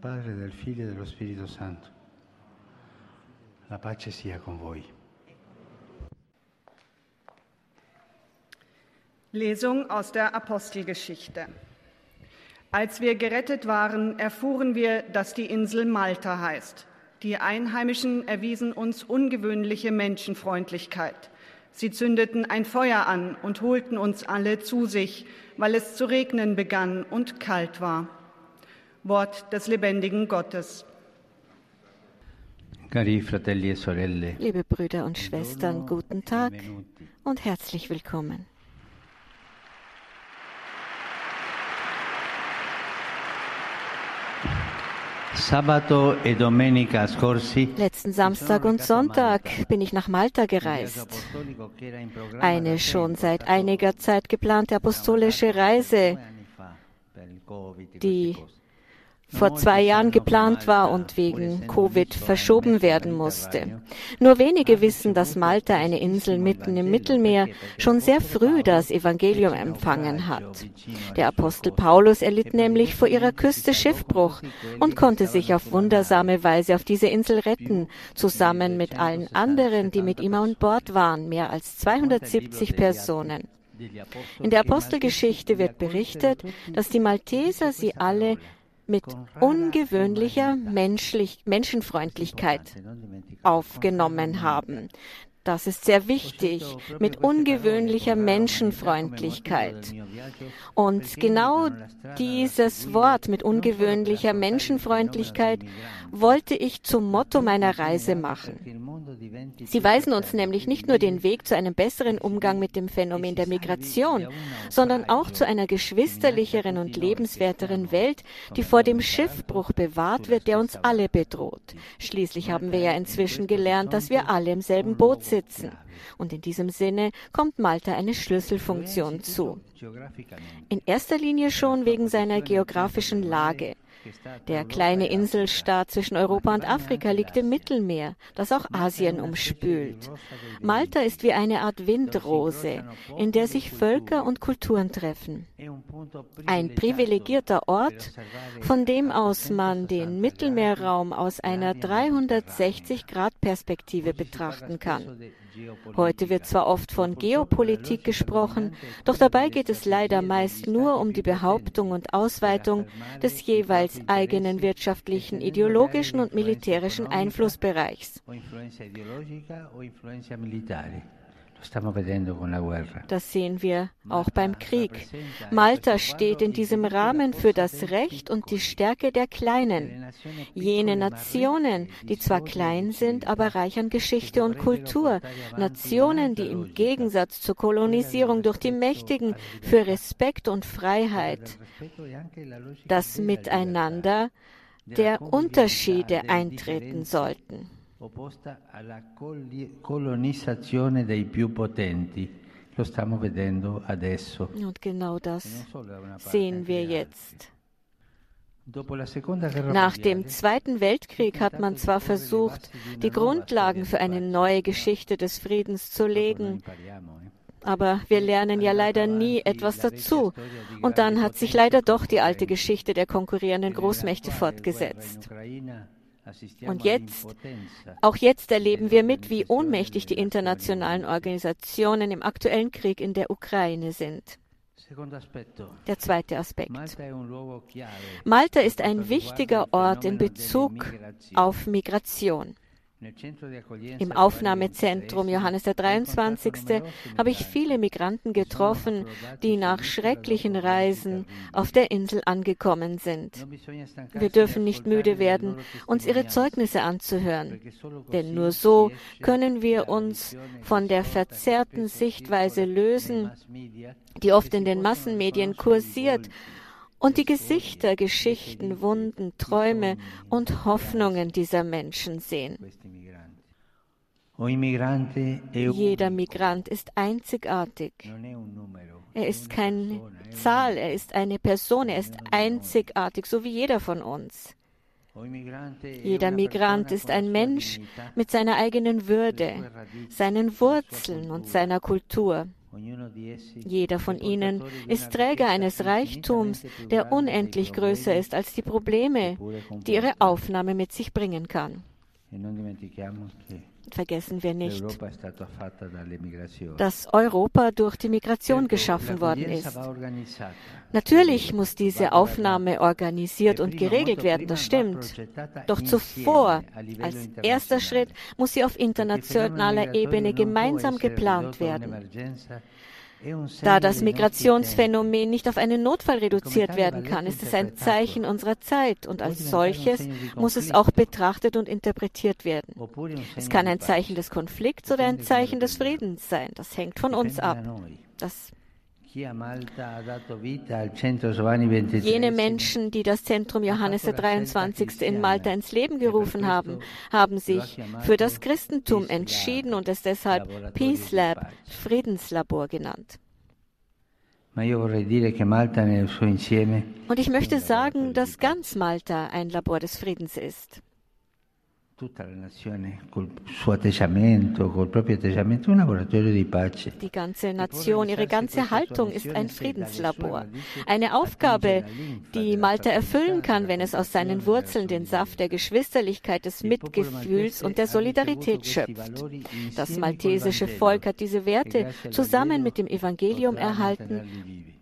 Padre, del Figlio e dello Spirito Santo. La pace sia con voi. Lesung aus der Apostelgeschichte. Als wir gerettet waren, erfuhren wir, dass die Insel Malta heißt. Die Einheimischen erwiesen uns ungewöhnliche Menschenfreundlichkeit. Sie zündeten ein Feuer an und holten uns alle zu sich, weil es zu regnen begann und kalt war. Wort des lebendigen Gottes. E Liebe Brüder und Schwestern, guten Tag und herzlich willkommen. e Letzten Samstag und Sonntag bin ich nach Malta gereist. Eine schon seit einiger Zeit geplante apostolische Reise, die vor zwei Jahren geplant war und wegen Covid verschoben werden musste. Nur wenige wissen, dass Malta, eine Insel mitten im Mittelmeer, schon sehr früh das Evangelium empfangen hat. Der Apostel Paulus erlitt nämlich vor ihrer Küste Schiffbruch und konnte sich auf wundersame Weise auf diese Insel retten, zusammen mit allen anderen, die mit ihm an Bord waren, mehr als 270 Personen. In der Apostelgeschichte wird berichtet, dass die Malteser sie alle mit ungewöhnlicher Menschlich Menschenfreundlichkeit aufgenommen haben. Das ist sehr wichtig, mit ungewöhnlicher Menschenfreundlichkeit. Und genau dieses Wort mit ungewöhnlicher Menschenfreundlichkeit wollte ich zum Motto meiner Reise machen. Sie weisen uns nämlich nicht nur den Weg zu einem besseren Umgang mit dem Phänomen der Migration, sondern auch zu einer geschwisterlicheren und lebenswerteren Welt, die vor dem Schiffbruch bewahrt wird, der uns alle bedroht. Schließlich haben wir ja inzwischen gelernt, dass wir alle im selben Boot sitzen. Und in diesem Sinne kommt Malta eine Schlüsselfunktion zu. In erster Linie schon wegen seiner geografischen Lage. Der kleine Inselstaat zwischen Europa und Afrika liegt im Mittelmeer, das auch Asien umspült. Malta ist wie eine Art Windrose, in der sich Völker und Kulturen treffen. Ein privilegierter Ort, von dem aus man den Mittelmeerraum aus einer 360-Grad-Perspektive betrachten kann. Heute wird zwar oft von Geopolitik gesprochen, doch dabei geht es leider meist nur um die Behauptung und Ausweitung des jeweils eigenen wirtschaftlichen, ideologischen und militärischen Einflussbereichs. Das sehen wir auch beim Krieg. Malta steht in diesem Rahmen für das Recht und die Stärke der Kleinen. Jene Nationen, die zwar klein sind, aber reich an Geschichte und Kultur. Nationen, die im Gegensatz zur Kolonisierung durch die Mächtigen für Respekt und Freiheit, das Miteinander der Unterschiede eintreten sollten opposta alla colonizzazione dei più potenti. Lo stiamo vedendo adesso. Und genau das sehen wir jetzt. Nach dem Zweiten Weltkrieg hat man zwar versucht, die Grundlagen für eine neue Geschichte des Friedens zu legen, aber wir lernen ja leider nie etwas dazu. Und dann hat sich leider doch die alte Geschichte der konkurrierenden Großmächte fortgesetzt. Und jetzt, auch jetzt erleben wir mit, wie ohnmächtig die internationalen Organisationen im aktuellen Krieg in der Ukraine sind. Der zweite Aspekt. Malta ist ein wichtiger Ort in Bezug auf Migration. Im Aufnahmezentrum Johannes der 23. habe ich viele Migranten getroffen, die nach schrecklichen Reisen auf der Insel angekommen sind. Wir dürfen nicht müde werden, uns ihre Zeugnisse anzuhören, denn nur so können wir uns von der verzerrten Sichtweise lösen, die oft in den Massenmedien kursiert und die Gesichter, Geschichten, Wunden, Träume und Hoffnungen dieser Menschen sehen. Jeder Migrant ist einzigartig. Er ist keine Zahl, er ist eine Person, er ist einzigartig, so wie jeder von uns. Jeder Migrant ist ein Mensch mit seiner eigenen Würde, seinen Wurzeln und seiner Kultur. Jeder von ihnen ist Träger eines Reichtums, der unendlich größer ist als die Probleme, die ihre Aufnahme mit sich bringen kann. Vergessen wir nicht, dass Europa durch die Migration geschaffen worden ist. Natürlich muss diese Aufnahme organisiert und geregelt werden, das stimmt. Doch zuvor, als erster Schritt, muss sie auf internationaler Ebene gemeinsam geplant werden. Da das Migrationsphänomen nicht auf einen Notfall reduziert werden kann, ist es ein Zeichen unserer Zeit und als solches muss es auch betrachtet und interpretiert werden. Es kann ein Zeichen des Konflikts oder ein Zeichen des Friedens sein. Das hängt von uns ab. Das Jene Menschen, die das Zentrum Johannes der 23. in Malta ins Leben gerufen haben, haben sich für das Christentum entschieden und es deshalb Peace Lab, Friedenslabor genannt. Und ich möchte sagen, dass ganz Malta ein Labor des Friedens ist. Die ganze Nation, ihre ganze Haltung ist ein Friedenslabor. Eine Aufgabe, die Malta erfüllen kann, wenn es aus seinen Wurzeln den Saft der Geschwisterlichkeit, des Mitgefühls und der Solidarität schöpft. Das maltesische Volk hat diese Werte zusammen mit dem Evangelium erhalten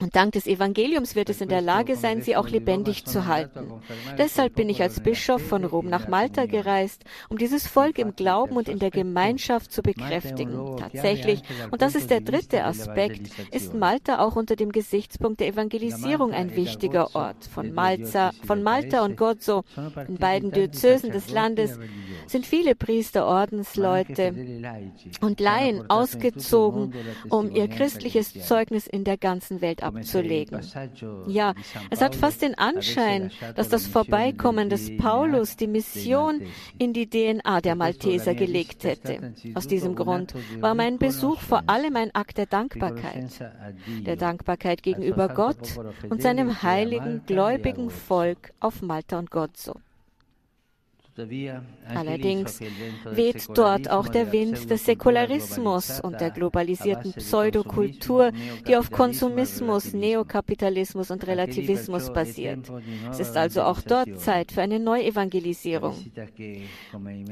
und dank des Evangeliums wird es in der Lage sein, sie auch lebendig zu halten. Deshalb bin ich als Bischof von Rom nach Malta gereist, um dieses Volk im Glauben und in der Gemeinschaft zu bekräftigen. Tatsächlich, und das ist der dritte Aspekt, ist Malta auch unter dem Gesichtspunkt der Evangelisierung ein wichtiger Ort. Von Malta, von Malta und Gozo, in beiden Diözesen des Landes, sind viele Priester, Ordensleute und Laien ausgezogen, um ihr christliches Zeugnis in der ganzen Welt abzulegen. Ja, es hat fast den Anschein, dass das Vorbeikommen des Paulus die Mission in die DNA der Malteser gelegt hätte. Aus diesem Grund war mein Besuch vor allem ein Akt der Dankbarkeit. Der Dankbarkeit gegenüber Gott und seinem heiligen, gläubigen Volk auf Malta und Gozo. Allerdings weht dort auch der Wind des Säkularismus und der globalisierten Pseudokultur, die auf Konsumismus, Neokapitalismus und Relativismus basiert. Es ist also auch dort Zeit für eine Neuevangelisierung.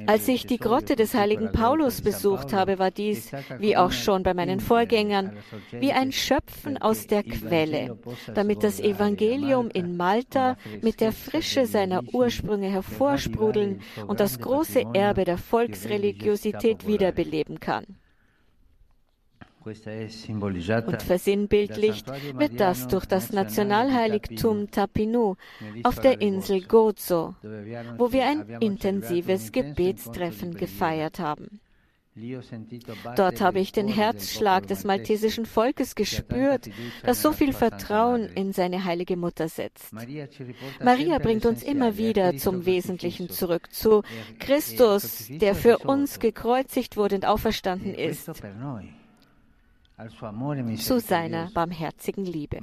Als ich die Grotte des heiligen Paulus besucht habe, war dies, wie auch schon bei meinen Vorgängern, wie ein Schöpfen aus der Quelle, damit das Evangelium in Malta mit der Frische seiner Ursprünge und das große Erbe der Volksreligiosität wiederbeleben kann. Und versinnbildlicht wird das durch das Nationalheiligtum Tapinu auf der Insel Gozo, wo wir ein intensives Gebetstreffen gefeiert haben. Dort habe ich den Herzschlag des maltesischen Volkes gespürt, das so viel Vertrauen in seine heilige Mutter setzt. Maria bringt uns immer wieder zum Wesentlichen zurück, zu Christus, der für uns gekreuzigt wurde und auferstanden ist zu seiner barmherzigen Liebe.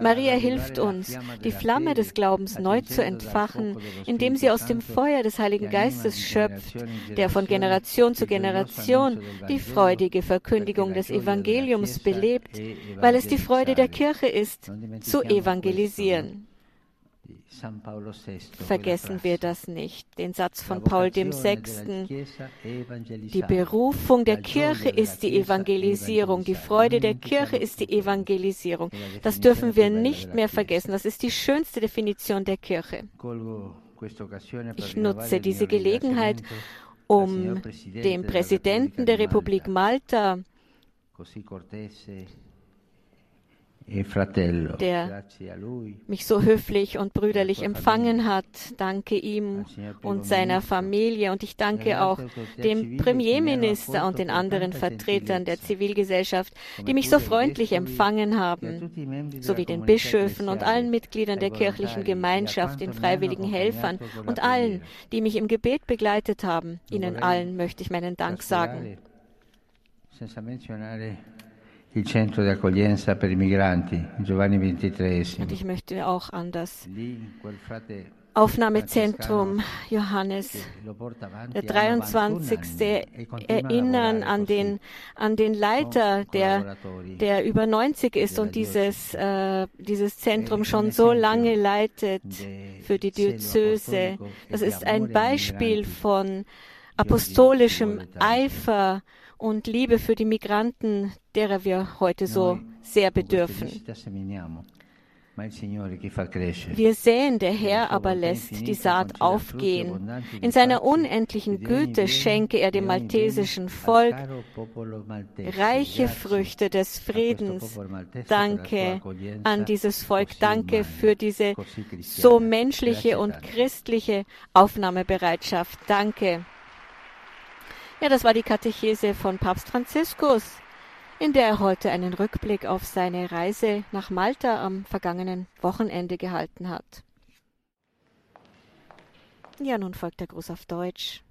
Maria hilft uns, die Flamme des Glaubens neu zu entfachen, indem sie aus dem Feuer des Heiligen Geistes schöpft, der von Generation zu Generation die freudige Verkündigung des Evangeliums belebt, weil es die Freude der Kirche ist, zu evangelisieren. Vergessen wir das nicht, den Satz von Paul dem Sechsten. Die Berufung der Kirche ist die Evangelisierung, die Freude der Kirche ist die Evangelisierung. Das dürfen wir nicht mehr vergessen. Das ist die schönste Definition der Kirche. Ich nutze diese Gelegenheit, um dem Präsidenten der Republik Malta der mich so höflich und brüderlich empfangen hat. Danke ihm und seiner Familie. Und ich danke auch dem Premierminister und den anderen Vertretern der Zivilgesellschaft, die mich so freundlich empfangen haben, sowie den Bischöfen und allen Mitgliedern der kirchlichen Gemeinschaft, den freiwilligen Helfern und allen, die mich im Gebet begleitet haben. Ihnen allen möchte ich meinen Dank sagen Und ich möchte auch an das Aufnahmezentrum Johannes der 23. erinnern an den, an den Leiter, der, der über 90 ist und dieses, äh, dieses Zentrum schon so lange leitet für die Diözese. Das ist ein Beispiel von apostolischem Eifer und Liebe für die Migranten, derer wir heute so sehr bedürfen. Wir sehen, der Herr aber lässt die Saat aufgehen. In seiner unendlichen Güte schenke er dem maltesischen Volk reiche Früchte des Friedens. Danke an dieses Volk. Danke für diese so menschliche und christliche Aufnahmebereitschaft. Danke. Ja, das war die Katechese von Papst Franziskus, in der er heute einen Rückblick auf seine Reise nach Malta am vergangenen Wochenende gehalten hat. Ja, nun folgt der Gruß auf Deutsch.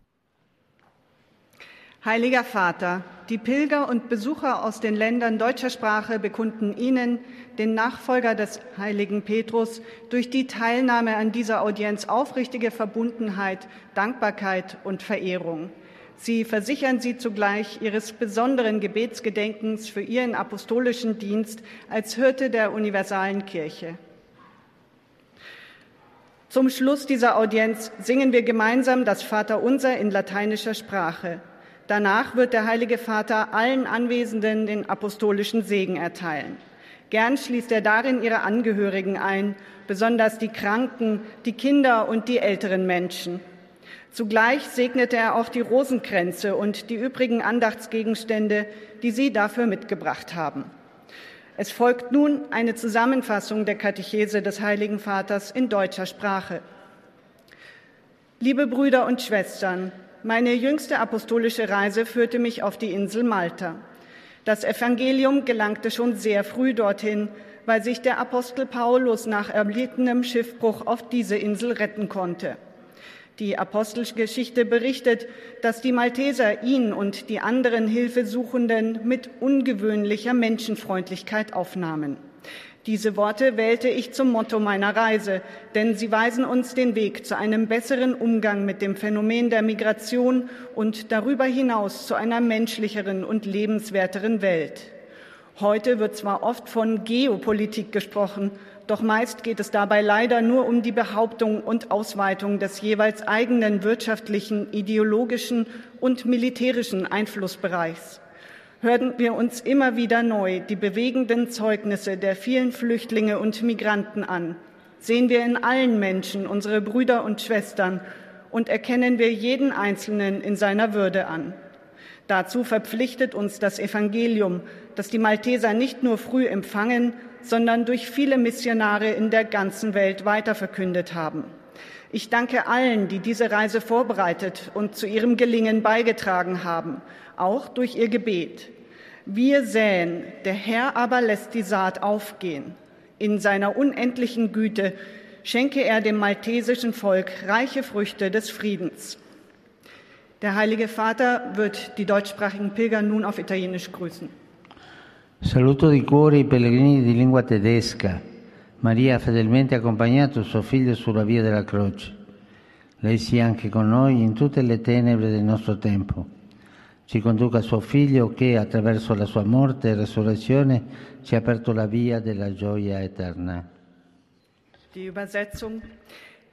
Heiliger Vater, die Pilger und Besucher aus den Ländern deutscher Sprache bekunden Ihnen, den Nachfolger des heiligen Petrus, durch die Teilnahme an dieser Audienz aufrichtige Verbundenheit, Dankbarkeit und Verehrung. Sie versichern Sie zugleich Ihres besonderen Gebetsgedenkens für Ihren apostolischen Dienst als Hirte der universalen Kirche. Zum Schluss dieser Audienz singen wir gemeinsam das Vaterunser in lateinischer Sprache. Danach wird der Heilige Vater allen Anwesenden den apostolischen Segen erteilen. Gern schließt er darin ihre Angehörigen ein, besonders die Kranken, die Kinder und die älteren Menschen. Zugleich segnete er auch die Rosenkränze und die übrigen Andachtsgegenstände, die Sie dafür mitgebracht haben. Es folgt nun eine Zusammenfassung der Katechese des Heiligen Vaters in deutscher Sprache. Liebe Brüder und Schwestern, meine jüngste apostolische Reise führte mich auf die Insel Malta. Das Evangelium gelangte schon sehr früh dorthin, weil sich der Apostel Paulus nach erlittenem Schiffbruch auf diese Insel retten konnte. Die Apostelgeschichte berichtet, dass die Malteser ihn und die anderen Hilfesuchenden mit ungewöhnlicher Menschenfreundlichkeit aufnahmen. Diese Worte wählte ich zum Motto meiner Reise, denn sie weisen uns den Weg zu einem besseren Umgang mit dem Phänomen der Migration und darüber hinaus zu einer menschlicheren und lebenswerteren Welt. Heute wird zwar oft von Geopolitik gesprochen, doch meist geht es dabei leider nur um die Behauptung und Ausweitung des jeweils eigenen wirtschaftlichen, ideologischen und militärischen Einflussbereichs. Hören wir uns immer wieder neu die bewegenden Zeugnisse der vielen Flüchtlinge und Migranten an. Sehen wir in allen Menschen unsere Brüder und Schwestern und erkennen wir jeden Einzelnen in seiner Würde an. Dazu verpflichtet uns das Evangelium, das die Malteser nicht nur früh empfangen, sondern durch viele Missionare in der ganzen Welt weiterverkündet haben. Ich danke allen, die diese Reise vorbereitet und zu ihrem Gelingen beigetragen haben, auch durch ihr Gebet. Wir säen, der Herr aber lässt die Saat aufgehen. In seiner unendlichen Güte schenke er dem maltesischen Volk reiche Früchte des Friedens. Der Heilige Vater wird die deutschsprachigen Pilger nun auf Italienisch grüßen. Saluto di cuore i pellegrini di lingua tedesca. Maria ha fedelmente accompagnato suo figlio sulla via della croce. Lei sia anche con noi in tutte le tenebre del nostro tempo. Ci conduca suo figlio che attraverso la sua morte e resurrezione ci ha aperto la via della gioia eterna. Die Übersetzung.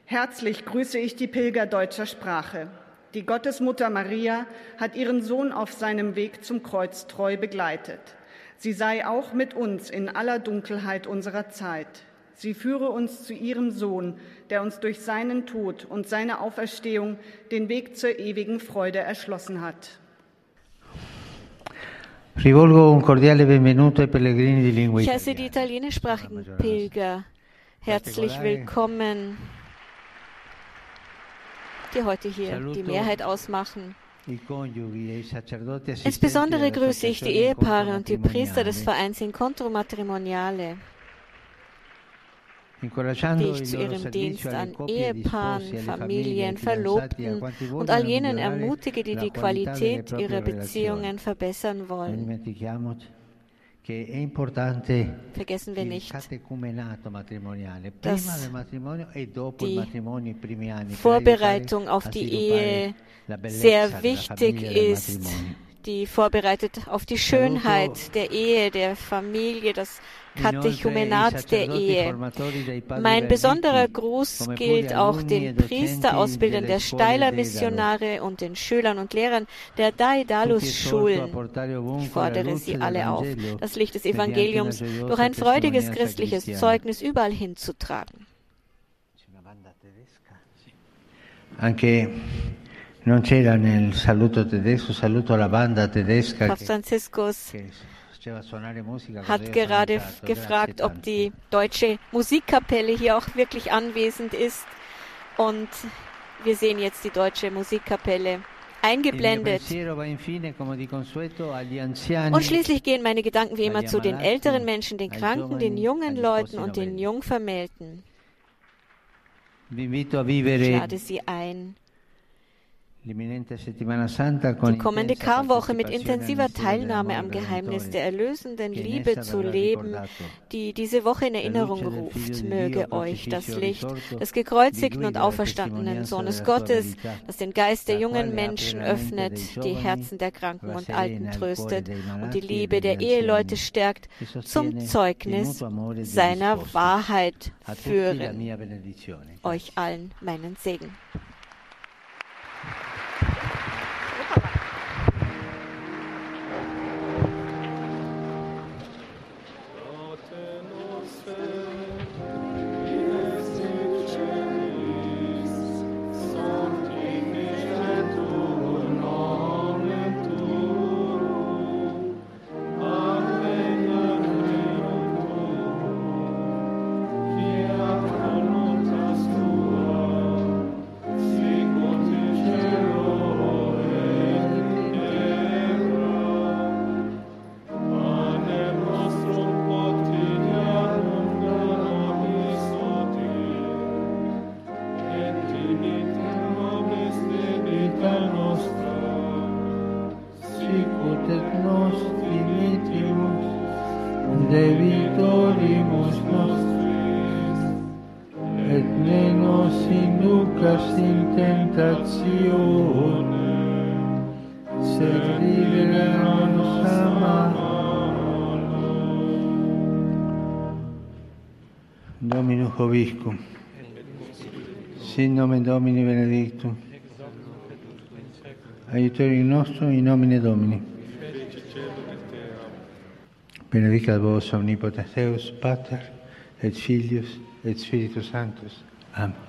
Herzlich grüße ich die Pilger deutscher Sprache. Die Gottesmutter Maria hat ihren Sohn auf seinem Weg zum Kreuz treu begleitet. Sie sei auch mit uns in aller Dunkelheit unserer Zeit. Sie führe uns zu ihrem Sohn, der uns durch seinen Tod und seine Auferstehung den Weg zur ewigen Freude erschlossen hat. Ich heiße die italienischsprachigen Pilger herzlich willkommen, die heute hier die Mehrheit ausmachen. Insbesondere grüße ich die Ehepaare und die Priester des Vereins Incontro Matrimoniale, die ich zu ihrem Dienst an Ehepaaren, Familien, Verlobten und all jenen ermutige, die die Qualität ihrer Beziehungen verbessern wollen. Vergessen wir nicht, dass die Vorbereitung auf die Ehe sehr wichtig ist die vorbereitet auf die Schönheit der Ehe, der Familie, das Katechumenat der Ehe. Mein besonderer Gruß gilt auch den Priesterausbildern der Steiler Missionare und den Schülern und Lehrern der Daedalus-Schulen. Ich fordere sie alle auf, das Licht des Evangeliums durch ein freudiges christliches Zeugnis überall hinzutragen. Anche Non c'era nel saluto tedesco, saluto alla banda tedesca. Papst Franziskus hat gerade gefragt, ob die deutsche Musikkapelle hier auch wirklich anwesend ist. Und wir sehen jetzt die deutsche Musikkapelle eingeblendet. Und schließlich gehen meine Gedanken wie immer zu den älteren Menschen, den Kranken, den jungen Leuten und den Jungvermählten. Ich lade Sie ein, die kommende Karwoche mit intensiver Teilnahme am Geheimnis der erlösenden Liebe zu leben, die diese Woche in Erinnerung ruft, möge euch das Licht des gekreuzigten und auferstandenen Sohnes Gottes, das den Geist der jungen Menschen öffnet, die Herzen der Kranken und Alten tröstet und die Liebe der Eheleute stärkt, zum Zeugnis seiner Wahrheit führen. Euch allen meinen Segen. Thank you. Vobiscum. Sin nomen Domini benedictum. Aiutorium nostrum in nomine Domini. Benedicat vos omnipotens Deus, Pater, et Filius, et Spiritus Sanctus. Amen.